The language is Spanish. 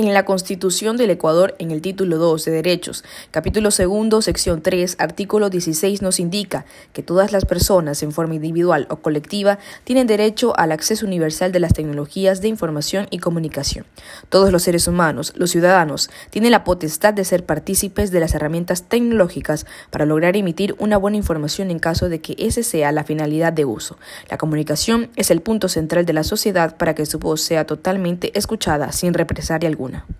En la Constitución del Ecuador, en el título 2 de Derechos, capítulo 2, sección 3, artículo 16, nos indica que todas las personas, en forma individual o colectiva, tienen derecho al acceso universal de las tecnologías de información y comunicación. Todos los seres humanos, los ciudadanos, tienen la potestad de ser partícipes de las herramientas tecnológicas para lograr emitir una buena información en caso de que ese sea la finalidad de uso. La comunicación es el punto central de la sociedad para que su voz sea totalmente escuchada sin represalia alguna. una.